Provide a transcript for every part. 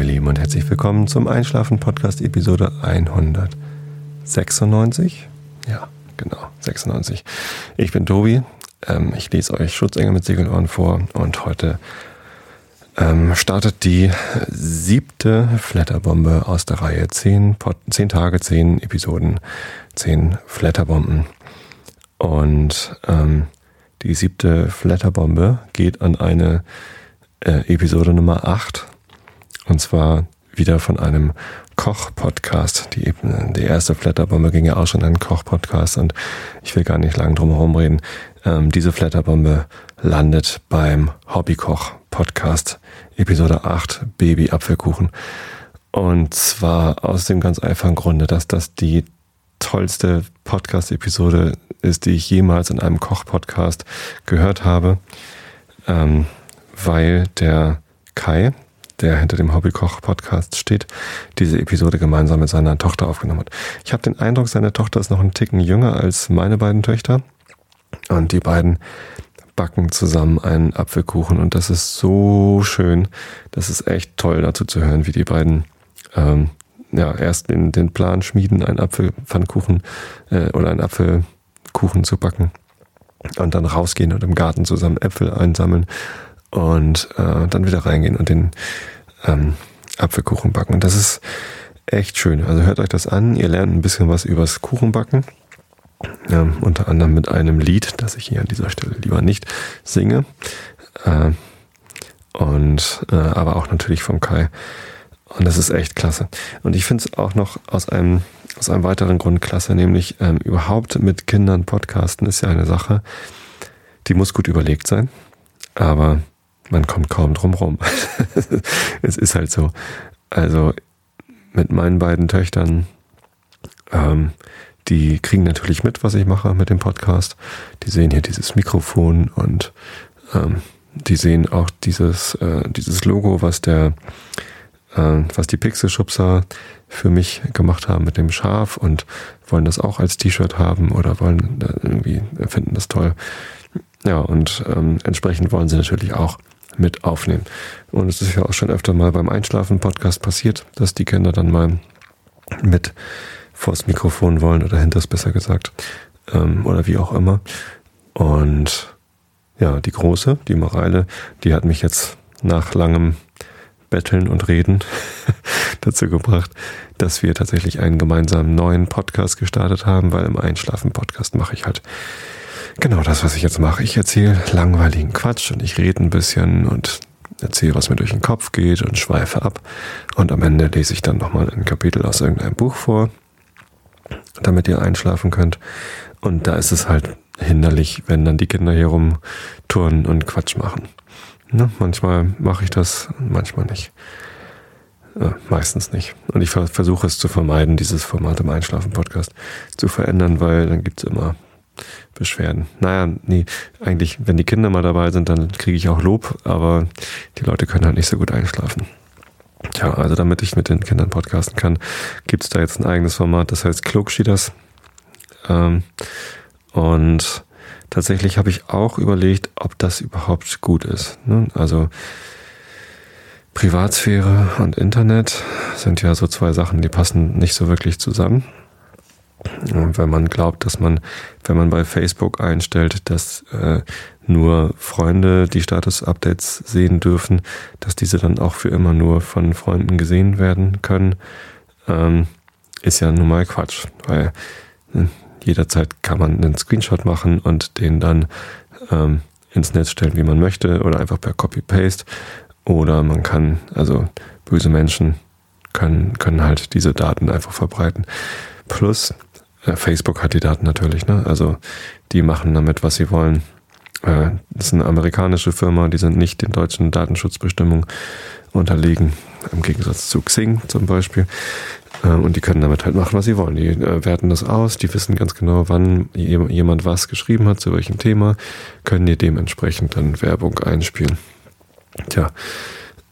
ihr Lieben, und herzlich willkommen zum Einschlafen-Podcast Episode 196. Ja, genau, 96. Ich bin Tobi. Ähm, ich lese euch Schutzengel mit Segelohren vor und heute ähm, startet die siebte Flatterbombe aus der Reihe. Zehn, zehn Tage, zehn Episoden, zehn Flatterbomben. Und ähm, die siebte Flatterbombe geht an eine äh, Episode Nummer 8. Und zwar wieder von einem Koch-Podcast. Die, die erste Flatterbombe ging ja auch schon an einen Koch-Podcast und ich will gar nicht lang drum herum reden. Ähm, diese Flatterbombe landet beim Hobbykoch-Podcast, Episode 8, Baby Apfelkuchen. Und zwar aus dem ganz einfachen Grunde, dass das die tollste Podcast-Episode ist, die ich jemals in einem Koch-Podcast gehört habe. Ähm, weil der Kai, der hinter dem Hobbykoch-Podcast steht, diese Episode gemeinsam mit seiner Tochter aufgenommen hat. Ich habe den Eindruck, seine Tochter ist noch einen Ticken jünger als meine beiden Töchter. Und die beiden backen zusammen einen Apfelkuchen. Und das ist so schön. Das ist echt toll dazu zu hören, wie die beiden ähm, ja, erst den, den Plan schmieden, einen Apfelpfannkuchen äh, oder einen Apfelkuchen zu backen. Und dann rausgehen und im Garten zusammen Äpfel einsammeln und äh, dann wieder reingehen und den ähm, Apfelkuchen backen. Und das ist echt schön. Also hört euch das an. Ihr lernt ein bisschen was übers Kuchenbacken. Ähm, unter anderem mit einem Lied, das ich hier an dieser Stelle lieber nicht singe. Äh, und äh, aber auch natürlich vom Kai. Und das ist echt klasse. Und ich finde es auch noch aus einem, aus einem weiteren Grund klasse, nämlich ähm, überhaupt mit Kindern podcasten ist ja eine Sache, die muss gut überlegt sein. Aber man kommt kaum drum rum. es ist halt so. Also mit meinen beiden Töchtern, ähm, die kriegen natürlich mit, was ich mache mit dem Podcast. Die sehen hier dieses Mikrofon und ähm, die sehen auch dieses, äh, dieses Logo, was der, äh, was die Pixelschubser für mich gemacht haben mit dem Schaf und wollen das auch als T-Shirt haben oder wollen irgendwie finden das toll. Ja, und ähm, entsprechend wollen sie natürlich auch mit aufnehmen. Und es ist ja auch schon öfter mal beim Einschlafen-Podcast passiert, dass die Kinder dann mal mit vors Mikrofon wollen oder hinters besser gesagt ähm, oder wie auch immer. Und ja, die Große, die Mareile, die hat mich jetzt nach langem Betteln und Reden dazu gebracht, dass wir tatsächlich einen gemeinsamen neuen Podcast gestartet haben, weil im Einschlafen-Podcast mache ich halt Genau das, was ich jetzt mache. Ich erzähle langweiligen Quatsch und ich rede ein bisschen und erzähle, was mir durch den Kopf geht und schweife ab. Und am Ende lese ich dann nochmal ein Kapitel aus irgendeinem Buch vor, damit ihr einschlafen könnt. Und da ist es halt hinderlich, wenn dann die Kinder hier rumturnen und Quatsch machen. Ne? Manchmal mache ich das, manchmal nicht. Äh, meistens nicht. Und ich versuche es zu vermeiden, dieses Format im Einschlafen-Podcast zu verändern, weil dann gibt es immer Beschwerden. Naja, nee, eigentlich, wenn die Kinder mal dabei sind, dann kriege ich auch Lob, aber die Leute können halt nicht so gut einschlafen. Tja, also damit ich mit den Kindern podcasten kann, gibt es da jetzt ein eigenes Format, das heißt Klugschieders. Ähm, und tatsächlich habe ich auch überlegt, ob das überhaupt gut ist. Ne? Also Privatsphäre und Internet sind ja so zwei Sachen, die passen nicht so wirklich zusammen. Und wenn man glaubt, dass man, wenn man bei Facebook einstellt, dass äh, nur Freunde die Status-Updates sehen dürfen, dass diese dann auch für immer nur von Freunden gesehen werden können, ähm, ist ja nun mal Quatsch, weil äh, jederzeit kann man einen Screenshot machen und den dann ähm, ins Netz stellen, wie man möchte, oder einfach per Copy-Paste. Oder man kann, also böse Menschen können, können halt diese Daten einfach verbreiten. Plus, Facebook hat die Daten natürlich, ne? Also die machen damit, was sie wollen. Äh, das ist eine amerikanische Firma, die sind nicht den deutschen Datenschutzbestimmungen unterlegen, im Gegensatz zu Xing zum Beispiel. Äh, und die können damit halt machen, was sie wollen. Die werten das aus, die wissen ganz genau, wann jemand was geschrieben hat, zu welchem Thema, können dir dementsprechend dann Werbung einspielen. Tja,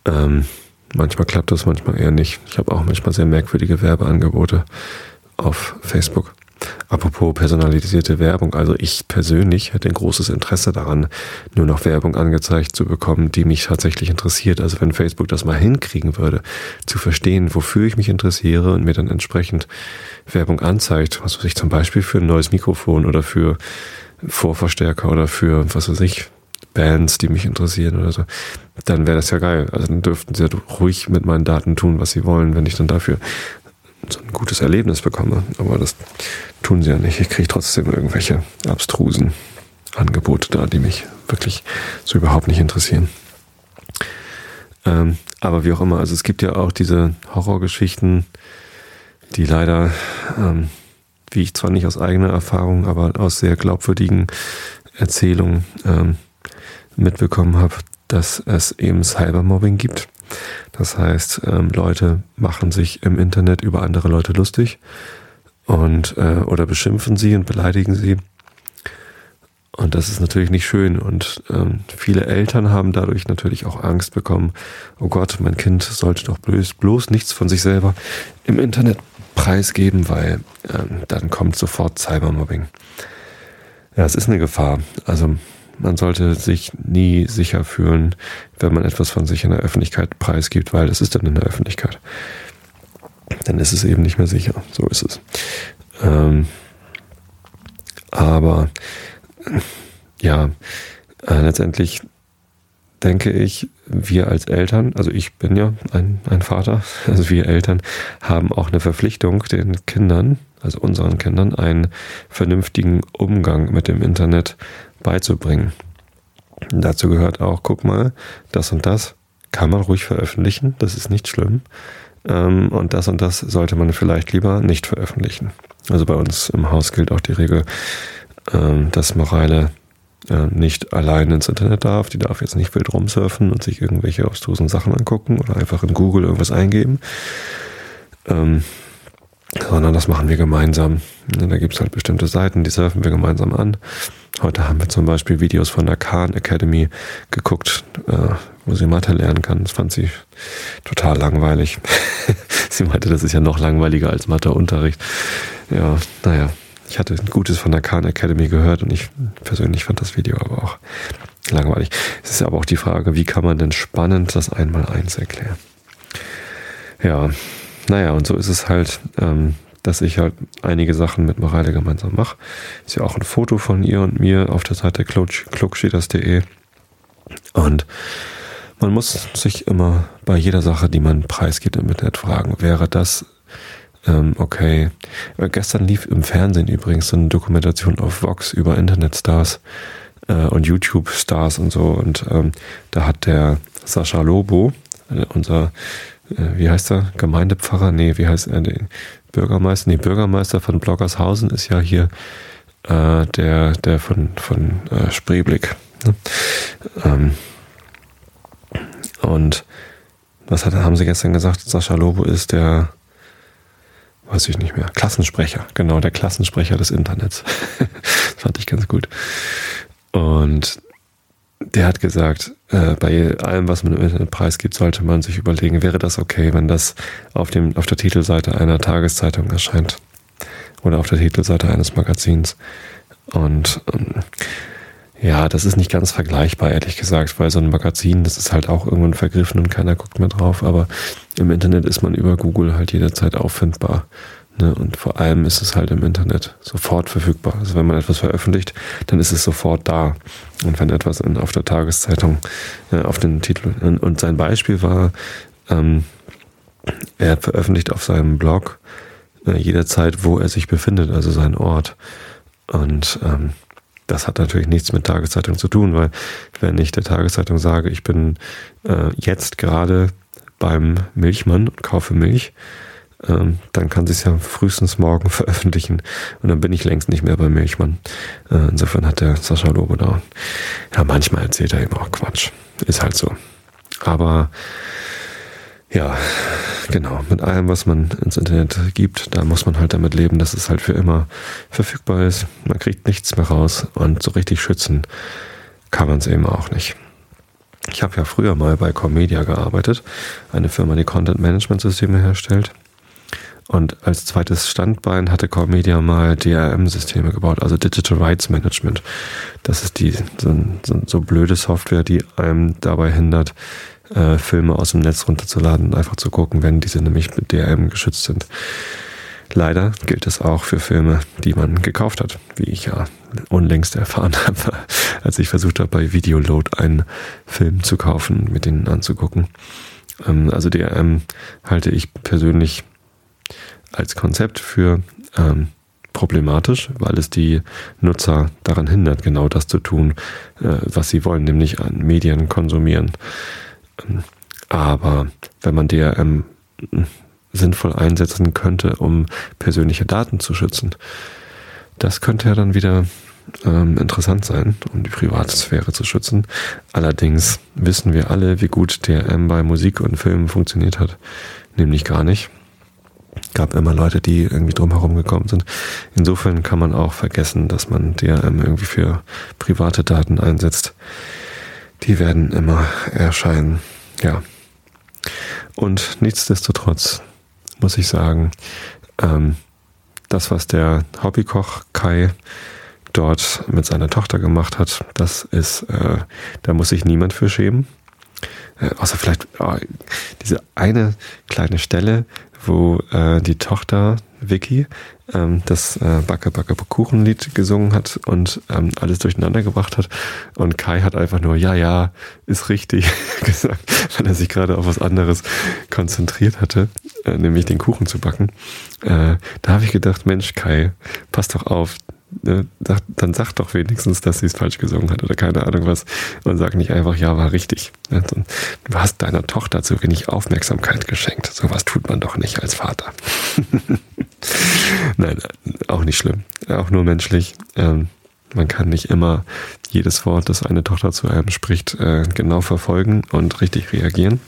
ähm, manchmal klappt das, manchmal eher nicht. Ich habe auch manchmal sehr merkwürdige Werbeangebote auf Facebook. Apropos personalisierte Werbung, also ich persönlich hätte ein großes Interesse daran, nur noch Werbung angezeigt zu bekommen, die mich tatsächlich interessiert. Also wenn Facebook das mal hinkriegen würde, zu verstehen, wofür ich mich interessiere und mir dann entsprechend Werbung anzeigt, was weiß ich zum Beispiel für ein neues Mikrofon oder für Vorverstärker oder für, was weiß ich, Bands, die mich interessieren oder so, dann wäre das ja geil. Also dann dürften sie ja ruhig mit meinen Daten tun, was sie wollen, wenn ich dann dafür so ein gutes Erlebnis bekomme. Aber das tun sie ja nicht. Ich kriege trotzdem irgendwelche abstrusen Angebote da, die mich wirklich so überhaupt nicht interessieren. Ähm, aber wie auch immer, also es gibt ja auch diese Horrorgeschichten, die leider, ähm, wie ich zwar nicht aus eigener Erfahrung, aber aus sehr glaubwürdigen Erzählungen ähm, mitbekommen habe, dass es eben Cybermobbing gibt. Das heißt, ähm, Leute machen sich im Internet über andere Leute lustig und äh, oder beschimpfen sie und beleidigen sie. Und das ist natürlich nicht schön. Und ähm, viele Eltern haben dadurch natürlich auch Angst bekommen. Oh Gott, mein Kind sollte doch bloß, bloß nichts von sich selber im Internet preisgeben, weil ähm, dann kommt sofort Cybermobbing. Ja, es ist eine Gefahr. Also man sollte sich nie sicher fühlen, wenn man etwas von sich in der Öffentlichkeit preisgibt, weil es ist dann in der Öffentlichkeit. Dann ist es eben nicht mehr sicher. So ist es. Ähm, aber ja, äh, letztendlich denke ich, wir als Eltern, also ich bin ja ein, ein Vater, also wir Eltern haben auch eine Verpflichtung, den Kindern, also unseren Kindern, einen vernünftigen Umgang mit dem Internet beizubringen. dazu gehört auch, guck mal, das und das kann man ruhig veröffentlichen, das ist nicht schlimm. Ähm, und das und das sollte man vielleicht lieber nicht veröffentlichen. Also bei uns im Haus gilt auch die Regel, ähm, dass Moreile äh, nicht allein ins Internet darf. Die darf jetzt nicht wild rumsurfen und sich irgendwelche abstrusen Sachen angucken oder einfach in Google irgendwas eingeben. Sondern das machen wir gemeinsam. Da gibt es halt bestimmte Seiten, die surfen wir gemeinsam an. Heute haben wir zum Beispiel Videos von der Khan Academy geguckt, äh, wo sie Mathe lernen kann. Das fand sie total langweilig. sie meinte, das ist ja noch langweiliger als Matheunterricht. Ja, naja, ich hatte Gutes von der Khan Academy gehört und ich persönlich fand das Video aber auch langweilig. Es ist aber auch die Frage, wie kann man denn spannend das Einmaleins erklären? Ja, naja, und so ist es halt, ähm, dass ich halt einige Sachen mit Mareile gemeinsam mache. Ist ja auch ein Foto von ihr und mir auf der Seite klugschieders.de. Und man muss sich immer bei jeder Sache, die man preisgibt im Internet, fragen, wäre das ähm, okay. Gestern lief im Fernsehen übrigens so eine Dokumentation auf Vox über Internetstars äh, und YouTube-Stars und so. Und ähm, da hat der Sascha Lobo, äh, unser wie heißt er? Gemeindepfarrer? Nee, wie heißt er? Nee, Bürgermeister? Nee, Bürgermeister von Bloggershausen ist ja hier äh, der, der von, von äh, Spreeblick. Ne? Ähm, und was hat, haben sie gestern gesagt? Sascha Lobo ist der, weiß ich nicht mehr, Klassensprecher. Genau, der Klassensprecher des Internets. fand ich ganz gut. Und der hat gesagt, äh, bei allem, was man im Internet preisgibt, sollte man sich überlegen, wäre das okay, wenn das auf, dem, auf der Titelseite einer Tageszeitung erscheint oder auf der Titelseite eines Magazins. Und ähm, ja, das ist nicht ganz vergleichbar, ehrlich gesagt, weil so ein Magazin, das ist halt auch irgendwann vergriffen und keiner guckt mehr drauf, aber im Internet ist man über Google halt jederzeit auffindbar. Ne? Und vor allem ist es halt im Internet sofort verfügbar. Also wenn man etwas veröffentlicht, dann ist es sofort da. Und wenn etwas in, auf der Tageszeitung äh, auf den Titel und, und sein Beispiel war, ähm, er veröffentlicht auf seinem Blog äh, jederzeit, wo er sich befindet, also seinen Ort. Und ähm, das hat natürlich nichts mit Tageszeitung zu tun, weil wenn ich der Tageszeitung sage, ich bin äh, jetzt gerade beim Milchmann und kaufe Milch, ähm, dann kann sie es ja frühestens morgen veröffentlichen und dann bin ich längst nicht mehr bei Milchmann. Äh, insofern hat der Sascha Lobo da, ja, manchmal erzählt er eben auch Quatsch. Ist halt so. Aber ja, genau, mit allem, was man ins Internet gibt, da muss man halt damit leben, dass es halt für immer verfügbar ist. Man kriegt nichts mehr raus und so richtig schützen kann man es eben auch nicht. Ich habe ja früher mal bei Comedia gearbeitet, eine Firma, die Content Management Systeme herstellt. Und als zweites Standbein hatte Core Media mal DRM-Systeme gebaut, also Digital Rights Management. Das ist die so, so, so blöde Software, die einem dabei hindert, äh, Filme aus dem Netz runterzuladen und einfach zu gucken, wenn diese nämlich mit DRM geschützt sind. Leider gilt es auch für Filme, die man gekauft hat, wie ich ja unlängst erfahren habe, als ich versucht habe, bei Videoload einen Film zu kaufen, mit denen anzugucken. Ähm, also DRM halte ich persönlich als Konzept für ähm, problematisch, weil es die Nutzer daran hindert, genau das zu tun, äh, was sie wollen, nämlich an Medien konsumieren. Aber wenn man DRM sinnvoll einsetzen könnte, um persönliche Daten zu schützen. Das könnte ja dann wieder ähm, interessant sein, um die Privatsphäre zu schützen. Allerdings wissen wir alle, wie gut DRM bei Musik und Filmen funktioniert hat. Nämlich gar nicht. Gab immer Leute, die irgendwie drumherum gekommen sind. Insofern kann man auch vergessen, dass man DRM irgendwie für private Daten einsetzt. Die werden immer erscheinen. Ja. Und nichtsdestotrotz muss ich sagen. Ähm, das, was der Hobbykoch Kai dort mit seiner Tochter gemacht hat, das ist, äh, da muss sich niemand für schämen. Äh, außer vielleicht oh, diese eine kleine Stelle, wo äh, die Tochter Vicky ähm, das äh, Backe Backe Kuchenlied gesungen hat und ähm, alles durcheinander gebracht hat. Und Kai hat einfach nur, ja, ja, ist richtig gesagt, weil er sich gerade auf was anderes konzentriert hatte, äh, nämlich den Kuchen zu backen. Äh, da habe ich gedacht, Mensch, Kai, pass doch auf, dann sag doch wenigstens, dass sie es falsch gesungen hat oder keine Ahnung was und sag nicht einfach, ja, war richtig. Du hast deiner Tochter zu wenig Aufmerksamkeit geschenkt. Sowas tut man doch nicht als Vater. Nein, auch nicht schlimm. Auch nur menschlich. Ähm, man kann nicht immer jedes Wort, das eine Tochter zu einem spricht, äh, genau verfolgen und richtig reagieren.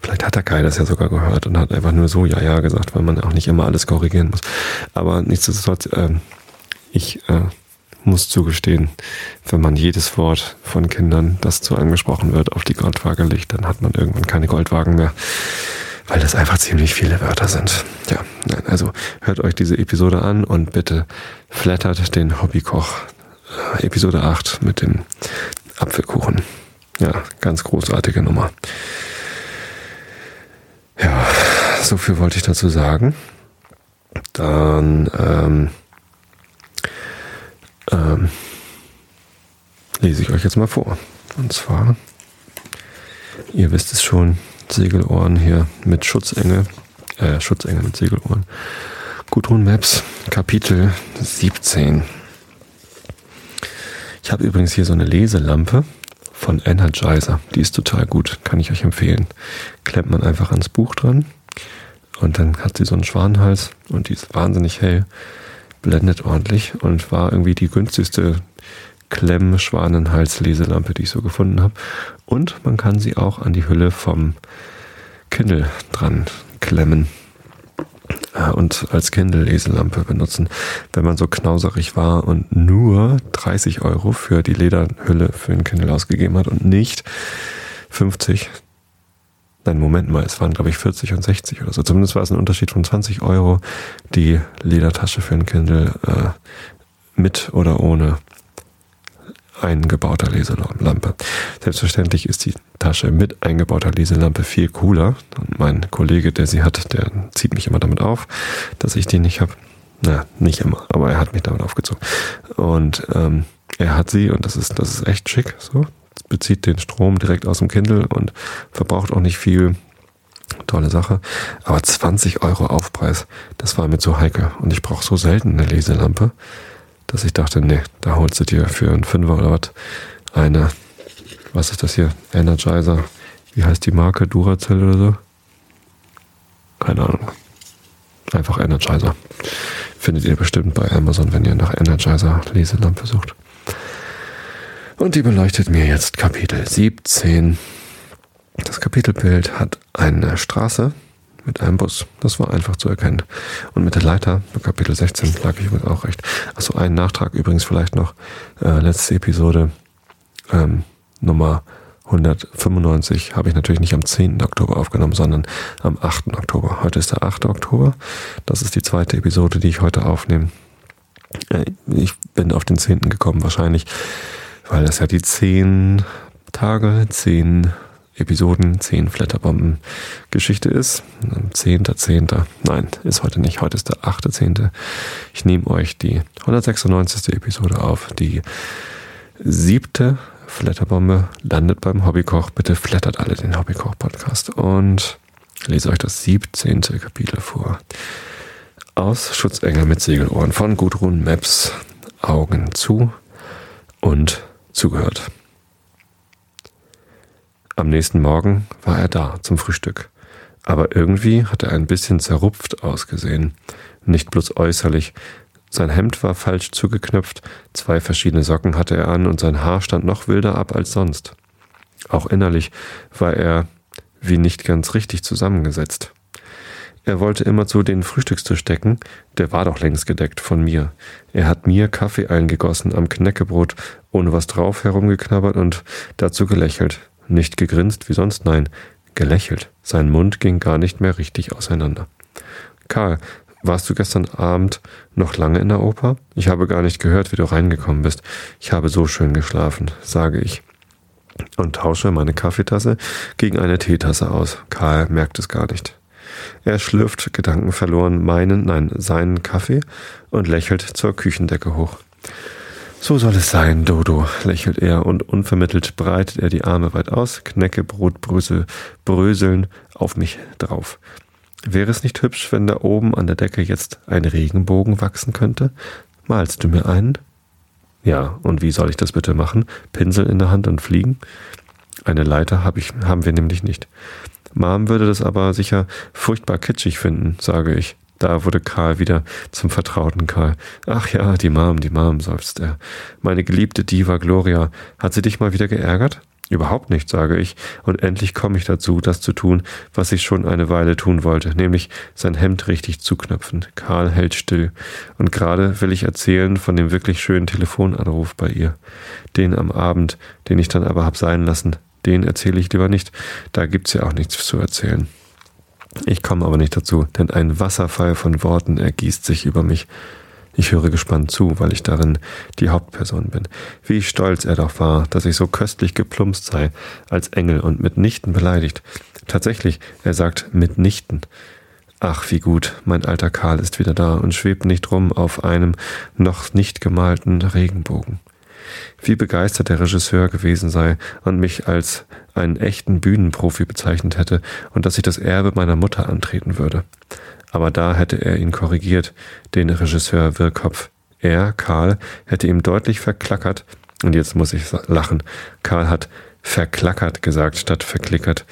Vielleicht hat der Kai das ja sogar gehört und hat einfach nur so ja, ja gesagt, weil man auch nicht immer alles korrigieren muss. Aber nichtsdestotrotz, ähm, ich äh, muss zugestehen, wenn man jedes Wort von Kindern, das zu angesprochen wird, auf die Goldwaage legt, dann hat man irgendwann keine Goldwagen mehr, weil das einfach ziemlich viele Wörter sind. Ja, nein, also hört euch diese Episode an und bitte flattert den Hobbykoch äh, Episode 8 mit dem Apfelkuchen. Ja, ganz großartige Nummer. Ja, so viel wollte ich dazu sagen. Dann ähm, ähm, lese ich euch jetzt mal vor. Und zwar, ihr wisst es schon, Segelohren hier mit Schutzengel, äh, Schutzengel mit Segelohren. Gudrun Maps, Kapitel 17. Ich habe übrigens hier so eine Leselampe von Energizer. Die ist total gut, kann ich euch empfehlen. Klemmt man einfach ans Buch dran und dann hat sie so einen Schwanenhals und die ist wahnsinnig hell blendet ordentlich und war irgendwie die günstigste Klemm-Schwanenhals-Leselampe, die ich so gefunden habe. Und man kann sie auch an die Hülle vom Kindle dran klemmen äh, und als Kindle-Leselampe benutzen. Wenn man so knauserig war und nur 30 Euro für die Lederhülle für den Kindle ausgegeben hat und nicht 50, Nein, Moment mal, es waren glaube ich 40 und 60 oder so. Zumindest war es ein Unterschied von 20 Euro die Ledertasche für ein Kindle äh, mit oder ohne eingebauter Leselampe. Selbstverständlich ist die Tasche mit eingebauter Leselampe viel cooler. Und mein Kollege, der sie hat, der zieht mich immer damit auf, dass ich die nicht habe. Na, nicht immer, aber er hat mich damit aufgezogen. Und ähm, er hat sie und das ist, das ist echt schick. So, bezieht den Strom direkt aus dem Kindle und verbraucht auch nicht viel. Tolle Sache. Aber 20 Euro Aufpreis, das war mir zu heikel. Und ich brauche so selten eine Leselampe, dass ich dachte, nee, da holst du dir für einen Fünfer oder was eine, was ist das hier? Energizer. Wie heißt die Marke? Duracell oder so? Keine Ahnung. Einfach Energizer. Findet ihr bestimmt bei Amazon, wenn ihr nach Energizer Leselampe sucht. Und die beleuchtet mir jetzt Kapitel 17. Das Kapitelbild hat eine Straße mit einem Bus. Das war einfach zu erkennen. Und mit der Leiter, bei Kapitel 16, lag ich übrigens auch recht. Achso, ein Nachtrag übrigens vielleicht noch. Äh, letzte Episode, ähm, Nummer 195 habe ich natürlich nicht am 10. Oktober aufgenommen, sondern am 8. Oktober. Heute ist der 8. Oktober. Das ist die zweite Episode, die ich heute aufnehme. Äh, ich bin auf den 10. gekommen wahrscheinlich, weil das ja die 10 Tage, 10 Episoden, 10 Flatterbomben Geschichte ist. 10.10. Nein, ist heute nicht. Heute ist der 8.10. Ich nehme euch die 196. Episode auf. Die siebte Flatterbombe landet beim Hobbykoch. Bitte flattert alle den Hobbykoch-Podcast und lese euch das 17. Kapitel vor. Aus Schutzengel mit Segelohren von Gudrun Maps. Augen zu und zugehört. Am nächsten Morgen war er da zum Frühstück. Aber irgendwie hat er ein bisschen zerrupft ausgesehen. Nicht bloß äußerlich. Sein Hemd war falsch zugeknöpft, zwei verschiedene Socken hatte er an und sein Haar stand noch wilder ab als sonst. Auch innerlich war er wie nicht ganz richtig zusammengesetzt. Er wollte immer zu den Frühstückstisch decken, der war doch längst gedeckt von mir. Er hat mir Kaffee eingegossen am Knäckebrot, ohne was drauf herumgeknabbert und dazu gelächelt. Nicht gegrinst wie sonst, nein, gelächelt. Sein Mund ging gar nicht mehr richtig auseinander. Karl, warst du gestern Abend noch lange in der Oper? Ich habe gar nicht gehört, wie du reingekommen bist. Ich habe so schön geschlafen, sage ich. Und tausche meine Kaffeetasse gegen eine Teetasse aus. Karl merkt es gar nicht. Er schlürft gedankenverloren meinen, nein, seinen Kaffee und lächelt zur Küchendecke hoch. So soll es sein, Dodo, lächelt er und unvermittelt breitet er die Arme weit aus, Knäckebrotbrösel bröseln auf mich drauf. Wäre es nicht hübsch, wenn da oben an der Decke jetzt ein Regenbogen wachsen könnte? Malst du mir einen? Ja, und wie soll ich das bitte machen? Pinsel in der Hand und fliegen? Eine Leiter hab ich, haben wir nämlich nicht. Mom würde das aber sicher furchtbar kitschig finden, sage ich. Da wurde Karl wieder zum vertrauten Karl. Ach ja, die Mom, die Mom, seufzt er. Meine geliebte Diva Gloria, hat sie dich mal wieder geärgert? Überhaupt nicht, sage ich, und endlich komme ich dazu, das zu tun, was ich schon eine Weile tun wollte, nämlich sein Hemd richtig zuknöpfen. Karl hält still, und gerade will ich erzählen von dem wirklich schönen Telefonanruf bei ihr. Den am Abend, den ich dann aber hab sein lassen, den erzähle ich lieber nicht, da gibt's ja auch nichts zu erzählen. Ich komme aber nicht dazu, denn ein Wasserfall von Worten ergießt sich über mich. Ich höre gespannt zu, weil ich darin die Hauptperson bin. Wie stolz er doch war, dass ich so köstlich geplumpst sei, als Engel und mitnichten beleidigt. Tatsächlich, er sagt mitnichten. Ach, wie gut, mein alter Karl ist wieder da und schwebt nicht rum auf einem noch nicht gemalten Regenbogen wie begeistert der Regisseur gewesen sei und mich als einen echten Bühnenprofi bezeichnet hätte und dass ich das Erbe meiner Mutter antreten würde. Aber da hätte er ihn korrigiert, den Regisseur Wirkopf. Er, Karl, hätte ihm deutlich verklackert, und jetzt muss ich lachen, Karl hat verklackert gesagt statt verklickert.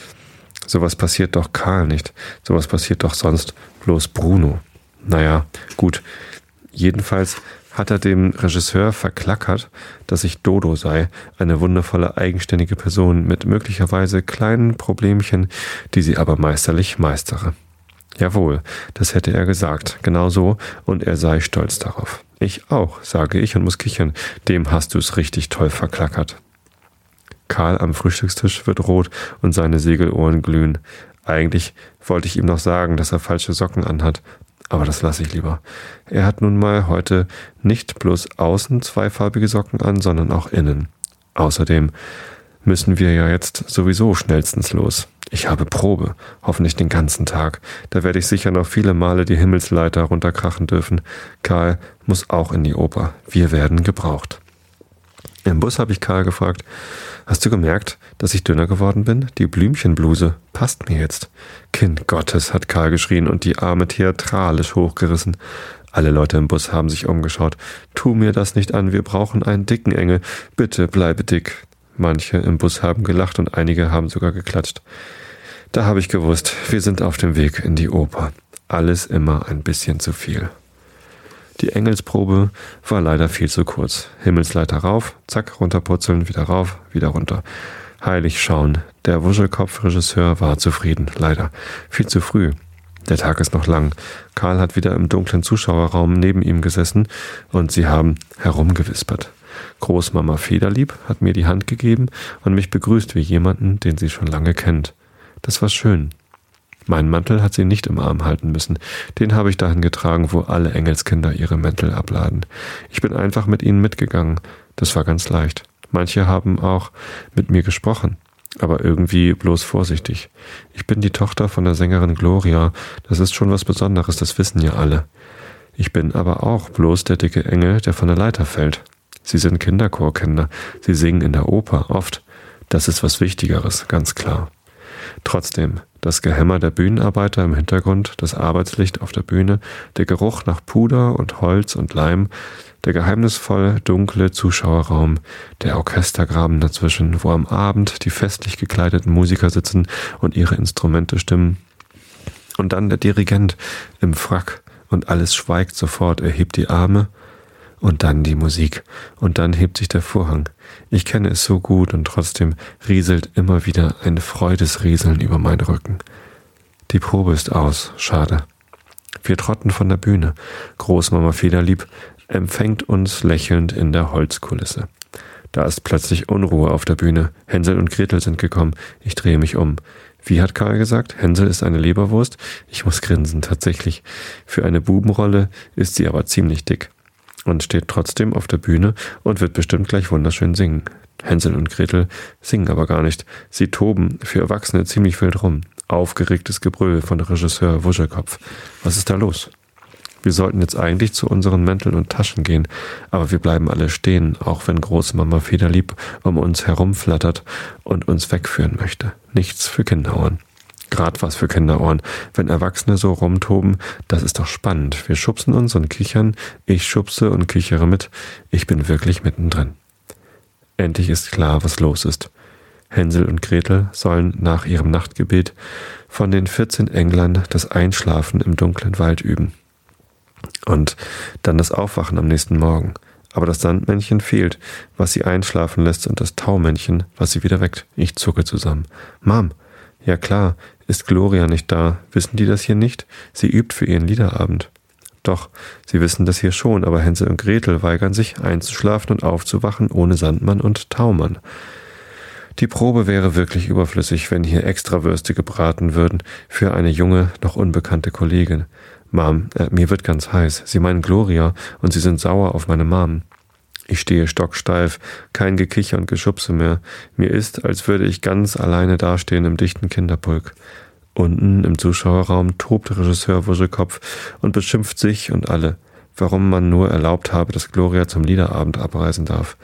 Sowas passiert doch Karl nicht, sowas passiert doch sonst bloß Bruno. Naja, gut. Jedenfalls hat er dem Regisseur verklackert, dass ich Dodo sei, eine wundervolle, eigenständige Person mit möglicherweise kleinen Problemchen, die sie aber meisterlich meistere. Jawohl, das hätte er gesagt, genau so, und er sei stolz darauf. Ich auch, sage ich und muss kichern, dem hast du's richtig toll verklackert. Karl am Frühstückstisch wird rot und seine Segelohren glühen. Eigentlich wollte ich ihm noch sagen, dass er falsche Socken anhat, aber das lasse ich lieber. Er hat nun mal heute nicht bloß außen zweifarbige Socken an, sondern auch innen. Außerdem müssen wir ja jetzt sowieso schnellstens los. Ich habe Probe, hoffentlich den ganzen Tag. Da werde ich sicher noch viele Male die Himmelsleiter runterkrachen dürfen. Karl muss auch in die Oper. Wir werden gebraucht. Im Bus habe ich Karl gefragt, hast du gemerkt, dass ich dünner geworden bin? Die Blümchenbluse passt mir jetzt. Kind Gottes, hat Karl geschrien und die Arme theatralisch hochgerissen. Alle Leute im Bus haben sich umgeschaut. Tu mir das nicht an, wir brauchen einen dicken Engel. Bitte bleibe dick. Manche im Bus haben gelacht und einige haben sogar geklatscht. Da habe ich gewusst, wir sind auf dem Weg in die Oper. Alles immer ein bisschen zu viel. Die Engelsprobe war leider viel zu kurz. Himmelsleiter rauf, zack, runterputzeln, wieder rauf, wieder runter. Heilig schauen. Der Wuschelkopf-Regisseur war zufrieden, leider. Viel zu früh. Der Tag ist noch lang. Karl hat wieder im dunklen Zuschauerraum neben ihm gesessen und sie haben herumgewispert. Großmama Federlieb hat mir die Hand gegeben und mich begrüßt wie jemanden, den sie schon lange kennt. Das war schön. Meinen Mantel hat sie nicht im Arm halten müssen. Den habe ich dahin getragen, wo alle Engelskinder ihre Mäntel abladen. Ich bin einfach mit ihnen mitgegangen. Das war ganz leicht. Manche haben auch mit mir gesprochen, aber irgendwie bloß vorsichtig. Ich bin die Tochter von der Sängerin Gloria. Das ist schon was Besonderes, das wissen ja alle. Ich bin aber auch bloß der dicke Engel, der von der Leiter fällt. Sie sind Kinderchorkinder. Sie singen in der Oper oft. Das ist was Wichtigeres, ganz klar. Trotzdem, das Gehämmer der Bühnenarbeiter im Hintergrund, das Arbeitslicht auf der Bühne, der Geruch nach Puder und Holz und Leim, der geheimnisvoll dunkle Zuschauerraum, der Orchestergraben dazwischen, wo am Abend die festlich gekleideten Musiker sitzen und ihre Instrumente stimmen. Und dann der Dirigent im Frack und alles schweigt sofort, er hebt die Arme und dann die Musik und dann hebt sich der Vorhang. Ich kenne es so gut und trotzdem rieselt immer wieder ein Freudesrieseln über meinen Rücken. Die Probe ist aus, schade. Wir trotten von der Bühne. Großmama Federlieb empfängt uns lächelnd in der Holzkulisse. Da ist plötzlich Unruhe auf der Bühne. Hänsel und Gretel sind gekommen. Ich drehe mich um. Wie hat Karl gesagt? Hänsel ist eine Leberwurst? Ich muss grinsen, tatsächlich. Für eine Bubenrolle ist sie aber ziemlich dick. Und steht trotzdem auf der Bühne und wird bestimmt gleich wunderschön singen. Hänsel und Gretel singen aber gar nicht. Sie toben für Erwachsene ziemlich wild rum. Aufgeregtes Gebrüll von Regisseur Wuschelkopf. Was ist da los? Wir sollten jetzt eigentlich zu unseren Mänteln und Taschen gehen, aber wir bleiben alle stehen, auch wenn Großmama Federlieb um uns herumflattert und uns wegführen möchte. Nichts für Kinderohren. Grad was für Kinderohren. Wenn Erwachsene so rumtoben, das ist doch spannend. Wir schubsen uns und kichern, ich schubse und kichere mit. Ich bin wirklich mittendrin. Endlich ist klar, was los ist. Hänsel und Gretel sollen nach ihrem Nachtgebet von den 14 Englern das Einschlafen im dunklen Wald üben. Und dann das Aufwachen am nächsten Morgen. Aber das Sandmännchen fehlt, was sie einschlafen lässt, und das Taumännchen, was sie wieder weckt. Ich zucke zusammen. Mom, ja klar, ist Gloria nicht da? Wissen die das hier nicht? Sie übt für ihren Liederabend. Doch, sie wissen das hier schon, aber Hänsel und Gretel weigern sich, einzuschlafen und aufzuwachen ohne Sandmann und Taumann. Die Probe wäre wirklich überflüssig, wenn hier Extrawürste gebraten würden für eine junge, noch unbekannte Kollegin. Mom, äh, mir wird ganz heiß. Sie meinen Gloria und Sie sind sauer auf meine Mom. Ich stehe stocksteif, kein Gekicher und Geschubse mehr. Mir ist, als würde ich ganz alleine dastehen im dichten Kinderpulk. Unten im Zuschauerraum tobt Regisseur Wuschelkopf und beschimpft sich und alle, warum man nur erlaubt habe, dass Gloria zum Liederabend abreisen darf.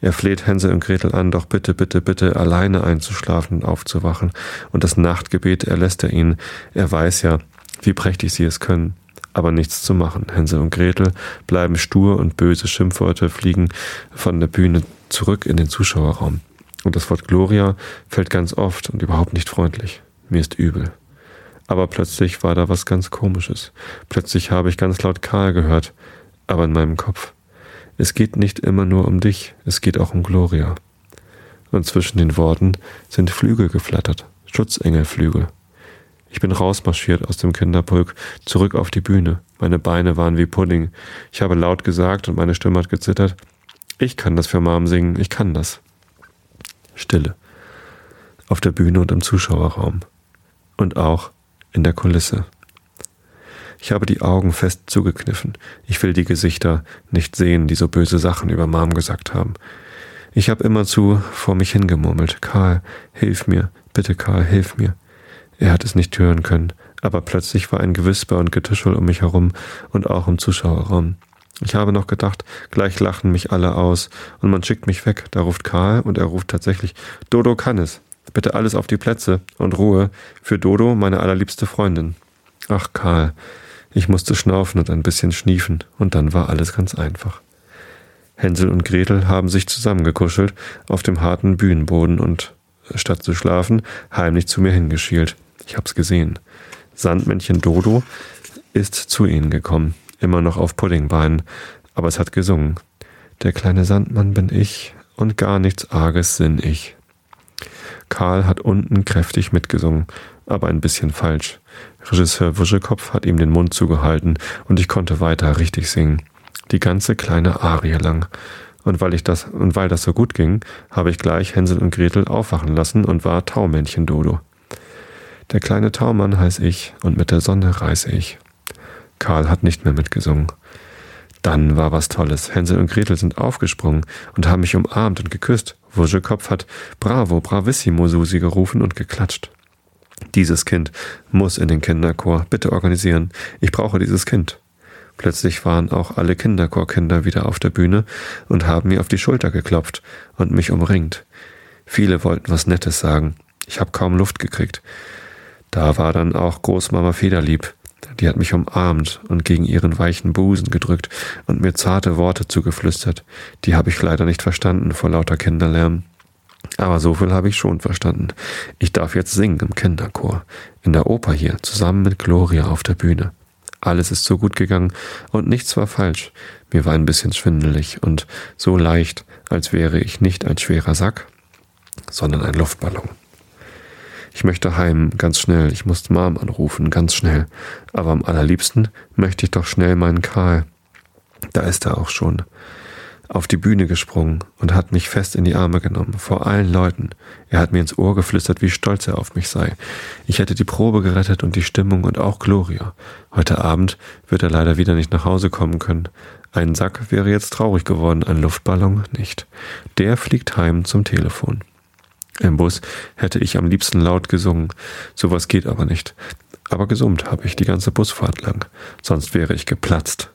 Er fleht Hänsel und Gretel an, doch bitte, bitte, bitte alleine einzuschlafen und aufzuwachen. Und das Nachtgebet erlässt er ihnen. Er weiß ja, wie prächtig sie es können. Aber nichts zu machen. Hänsel und Gretel bleiben stur und böse Schimpfworte fliegen von der Bühne zurück in den Zuschauerraum. Und das Wort Gloria fällt ganz oft und überhaupt nicht freundlich. Mir ist übel. Aber plötzlich war da was ganz Komisches. Plötzlich habe ich ganz laut Karl gehört, aber in meinem Kopf. Es geht nicht immer nur um dich, es geht auch um Gloria. Und zwischen den Worten sind Flügel geflattert, Schutzengelflügel. Ich bin rausmarschiert aus dem Kinderpulk, zurück auf die Bühne. Meine Beine waren wie Pudding. Ich habe laut gesagt und meine Stimme hat gezittert. Ich kann das für Mom singen, ich kann das. Stille. Auf der Bühne und im Zuschauerraum. Und auch in der Kulisse. Ich habe die Augen fest zugekniffen. Ich will die Gesichter nicht sehen, die so böse Sachen über Mom gesagt haben. Ich habe immerzu vor mich hingemurmelt. Karl, hilf mir. Bitte, Karl, hilf mir. Er hat es nicht hören können, aber plötzlich war ein Gewisper und Getuschel um mich herum und auch im Zuschauerraum. Ich habe noch gedacht, gleich lachen mich alle aus und man schickt mich weg. Da ruft Karl und er ruft tatsächlich, Dodo kann es. Bitte alles auf die Plätze und Ruhe. Für Dodo, meine allerliebste Freundin. Ach, Karl. Ich musste schnaufen und ein bisschen schniefen, und dann war alles ganz einfach. Hänsel und Gretel haben sich zusammengekuschelt auf dem harten Bühnenboden und statt zu schlafen, heimlich zu mir hingeschielt. Ich hab's gesehen. Sandmännchen Dodo ist zu ihnen gekommen, immer noch auf Puddingbeinen, aber es hat gesungen. Der kleine Sandmann bin ich und gar nichts Arges sinn ich. Karl hat unten kräftig mitgesungen, aber ein bisschen falsch. Regisseur Wuschelkopf hat ihm den Mund zugehalten und ich konnte weiter richtig singen. Die ganze kleine Arie lang. Und weil ich das, und weil das so gut ging, habe ich gleich Hänsel und Gretel aufwachen lassen und war Taumännchen Dodo. Der kleine Taumann heiß ich und mit der Sonne reise ich. Karl hat nicht mehr mitgesungen. Dann war was Tolles. Hänsel und Gretel sind aufgesprungen und haben mich umarmt und geküsst. Wuschelkopf hat Bravo, Bravissimo Susi gerufen und geklatscht. Dieses Kind muss in den Kinderchor. Bitte organisieren. Ich brauche dieses Kind. Plötzlich waren auch alle Kinderchorkinder wieder auf der Bühne und haben mir auf die Schulter geklopft und mich umringt. Viele wollten was Nettes sagen. Ich habe kaum Luft gekriegt. Da war dann auch Großmama Federlieb. Die hat mich umarmt und gegen ihren weichen Busen gedrückt und mir zarte Worte zugeflüstert. Die habe ich leider nicht verstanden vor lauter Kinderlärm. Aber so viel habe ich schon verstanden. Ich darf jetzt singen im Kinderchor, in der Oper hier, zusammen mit Gloria auf der Bühne. Alles ist so gut gegangen und nichts war falsch. Mir war ein bisschen schwindelig und so leicht, als wäre ich nicht ein schwerer Sack, sondern ein Luftballon. Ich möchte heim, ganz schnell. Ich muss Mom anrufen, ganz schnell. Aber am allerliebsten möchte ich doch schnell meinen Karl. Da ist er auch schon. Auf die Bühne gesprungen und hat mich fest in die Arme genommen, vor allen Leuten. Er hat mir ins Ohr geflüstert, wie stolz er auf mich sei. Ich hätte die Probe gerettet und die Stimmung und auch Gloria. Heute Abend wird er leider wieder nicht nach Hause kommen können. Ein Sack wäre jetzt traurig geworden, ein Luftballon nicht. Der fliegt heim zum Telefon. Im Bus hätte ich am liebsten laut gesungen. Sowas geht aber nicht. Aber gesummt habe ich die ganze Busfahrt lang. Sonst wäre ich geplatzt.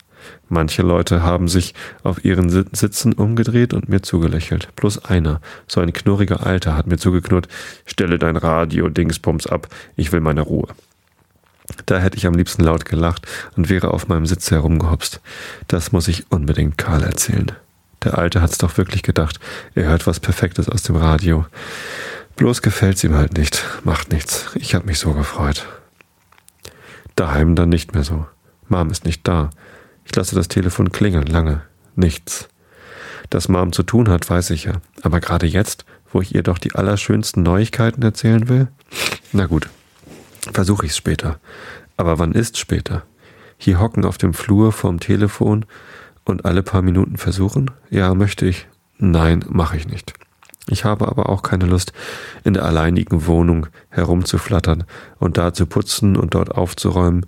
Manche Leute haben sich auf ihren Sitzen umgedreht und mir zugelächelt. Bloß einer, so ein knurriger Alter, hat mir zugeknurrt, stelle dein Radio-Dingsbums ab, ich will meine Ruhe. Da hätte ich am liebsten laut gelacht und wäre auf meinem Sitz herumgehopst. Das muss ich unbedingt Karl erzählen. Der Alte hat's doch wirklich gedacht, er hört was Perfektes aus dem Radio. Bloß gefällt's ihm halt nicht, macht nichts. Ich hab mich so gefreut. Daheim dann nicht mehr so. Mom ist nicht da. Ich lasse das Telefon klingeln, lange. Nichts. Dass Mom zu tun hat, weiß ich ja. Aber gerade jetzt, wo ich ihr doch die allerschönsten Neuigkeiten erzählen will? Na gut, versuche ich's später. Aber wann ist später? Hier hocken auf dem Flur vorm Telefon und alle paar Minuten versuchen? Ja, möchte ich. Nein, mache ich nicht. Ich habe aber auch keine Lust, in der alleinigen Wohnung herumzuflattern und da zu putzen und dort aufzuräumen.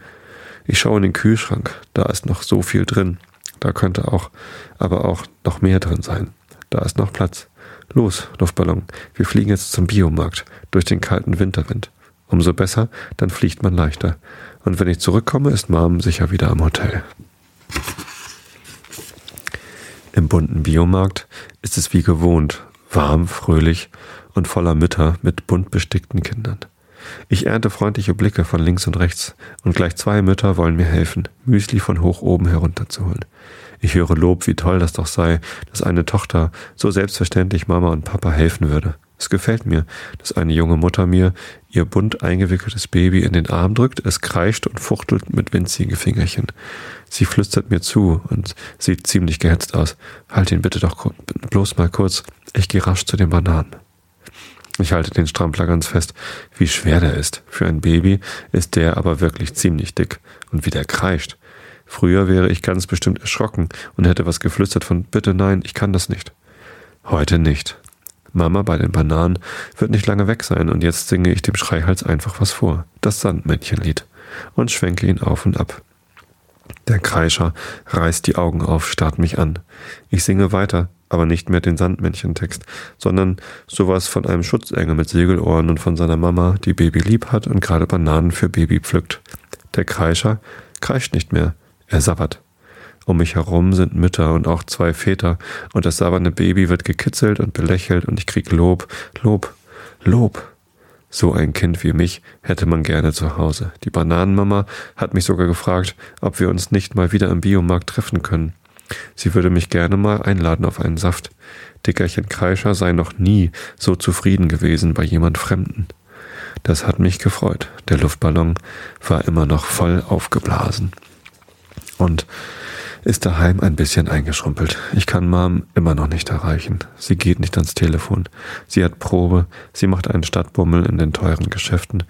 Ich schaue in den Kühlschrank, da ist noch so viel drin. Da könnte auch, aber auch noch mehr drin sein. Da ist noch Platz. Los, Luftballon, wir fliegen jetzt zum Biomarkt durch den kalten Winterwind. Umso besser, dann fliegt man leichter. Und wenn ich zurückkomme, ist Mom sicher wieder am Hotel. Im bunten Biomarkt ist es wie gewohnt, warm, fröhlich und voller Mütter mit bunt bestickten Kindern. Ich ernte freundliche Blicke von links und rechts, und gleich zwei Mütter wollen mir helfen, Müsli von hoch oben herunterzuholen. Ich höre Lob, wie toll das doch sei, dass eine Tochter so selbstverständlich Mama und Papa helfen würde. Es gefällt mir, dass eine junge Mutter mir ihr bunt eingewickeltes Baby in den Arm drückt, es kreischt und fuchtelt mit winzigen Fingerchen. Sie flüstert mir zu und sieht ziemlich gehetzt aus. Halt ihn bitte doch bloß mal kurz. Ich gehe rasch zu den Bananen. Ich halte den Strampler ganz fest. Wie schwer der ist. Für ein Baby ist der aber wirklich ziemlich dick. Und wie der kreischt. Früher wäre ich ganz bestimmt erschrocken und hätte was geflüstert von Bitte nein, ich kann das nicht. Heute nicht. Mama bei den Bananen wird nicht lange weg sein und jetzt singe ich dem Schreihals einfach was vor, das Sandmännchenlied, und schwenke ihn auf und ab. Der Kreischer reißt die Augen auf, starrt mich an. Ich singe weiter, aber nicht mehr den Sandmännchentext, sondern sowas von einem Schutzengel mit Segelohren und von seiner Mama, die Baby lieb hat und gerade Bananen für Baby pflückt. Der Kreischer kreischt nicht mehr, er sabbert. Um mich herum sind Mütter und auch zwei Väter, und das sabbernde Baby wird gekitzelt und belächelt, und ich krieg Lob, Lob, Lob. So ein Kind wie mich hätte man gerne zu Hause. Die Bananenmama hat mich sogar gefragt, ob wir uns nicht mal wieder im Biomarkt treffen können. Sie würde mich gerne mal einladen auf einen Saft. Dickerchen Kreischer sei noch nie so zufrieden gewesen bei jemand Fremden. Das hat mich gefreut. Der Luftballon war immer noch voll aufgeblasen. Und ist daheim ein bisschen eingeschrumpelt. Ich kann Mom immer noch nicht erreichen. Sie geht nicht ans Telefon. Sie hat Probe. Sie macht einen Stadtbummel in den teuren Geschäften.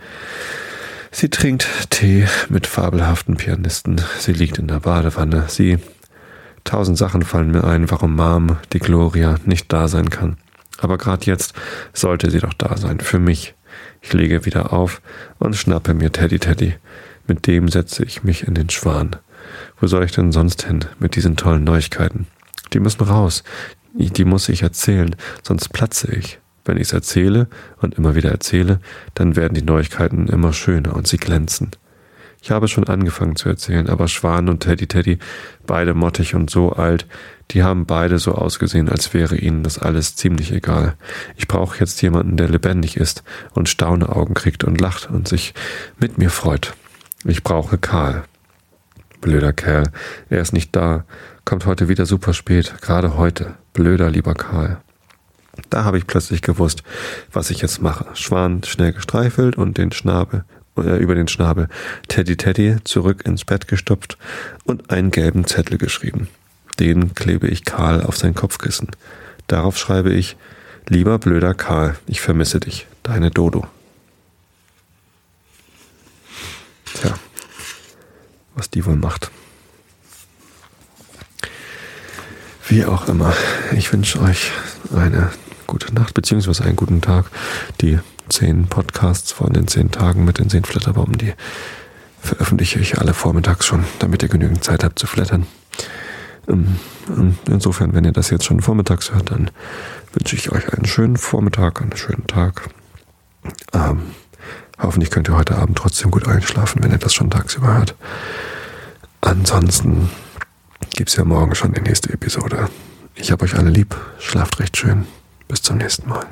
Sie trinkt Tee mit fabelhaften Pianisten. Sie liegt in der Badewanne. Sie Tausend Sachen fallen mir ein, warum Mom, die Gloria, nicht da sein kann. Aber gerade jetzt sollte sie doch da sein, für mich. Ich lege wieder auf und schnappe mir Teddy Teddy. Mit dem setze ich mich in den Schwan. Wo soll ich denn sonst hin mit diesen tollen Neuigkeiten? Die müssen raus. Die muss ich erzählen, sonst platze ich. Wenn ich es erzähle und immer wieder erzähle, dann werden die Neuigkeiten immer schöner und sie glänzen. Ich habe schon angefangen zu erzählen, aber Schwan und Teddy Teddy, beide mottig und so alt, die haben beide so ausgesehen, als wäre ihnen das alles ziemlich egal. Ich brauche jetzt jemanden, der lebendig ist und Stauneaugen kriegt und lacht und sich mit mir freut. Ich brauche Karl. Blöder Kerl, er ist nicht da, kommt heute wieder super spät, gerade heute. Blöder lieber Karl. Da habe ich plötzlich gewusst, was ich jetzt mache. Schwan schnell gestreifelt und den Schnabel äh, über den Schnabel. Teddy Teddy zurück ins Bett gestopft und einen gelben Zettel geschrieben. Den klebe ich Karl auf sein Kopfkissen. Darauf schreibe ich, lieber blöder Karl, ich vermisse dich, deine Dodo. Was die wohl macht. Wie auch immer, ich wünsche euch eine gute Nacht beziehungsweise einen guten Tag. Die zehn Podcasts von den zehn Tagen mit den zehn Flatterbomben, die veröffentliche ich alle vormittags schon, damit ihr genügend Zeit habt zu flattern. Ähm, insofern, wenn ihr das jetzt schon vormittags hört, dann wünsche ich euch einen schönen Vormittag, einen schönen Tag. Ähm, hoffentlich könnt ihr heute Abend trotzdem gut einschlafen, wenn ihr das schon tagsüber hört. Ansonsten gibt es ja morgen schon die nächste Episode. Ich habe euch alle lieb. Schlaft recht schön. Bis zum nächsten Mal.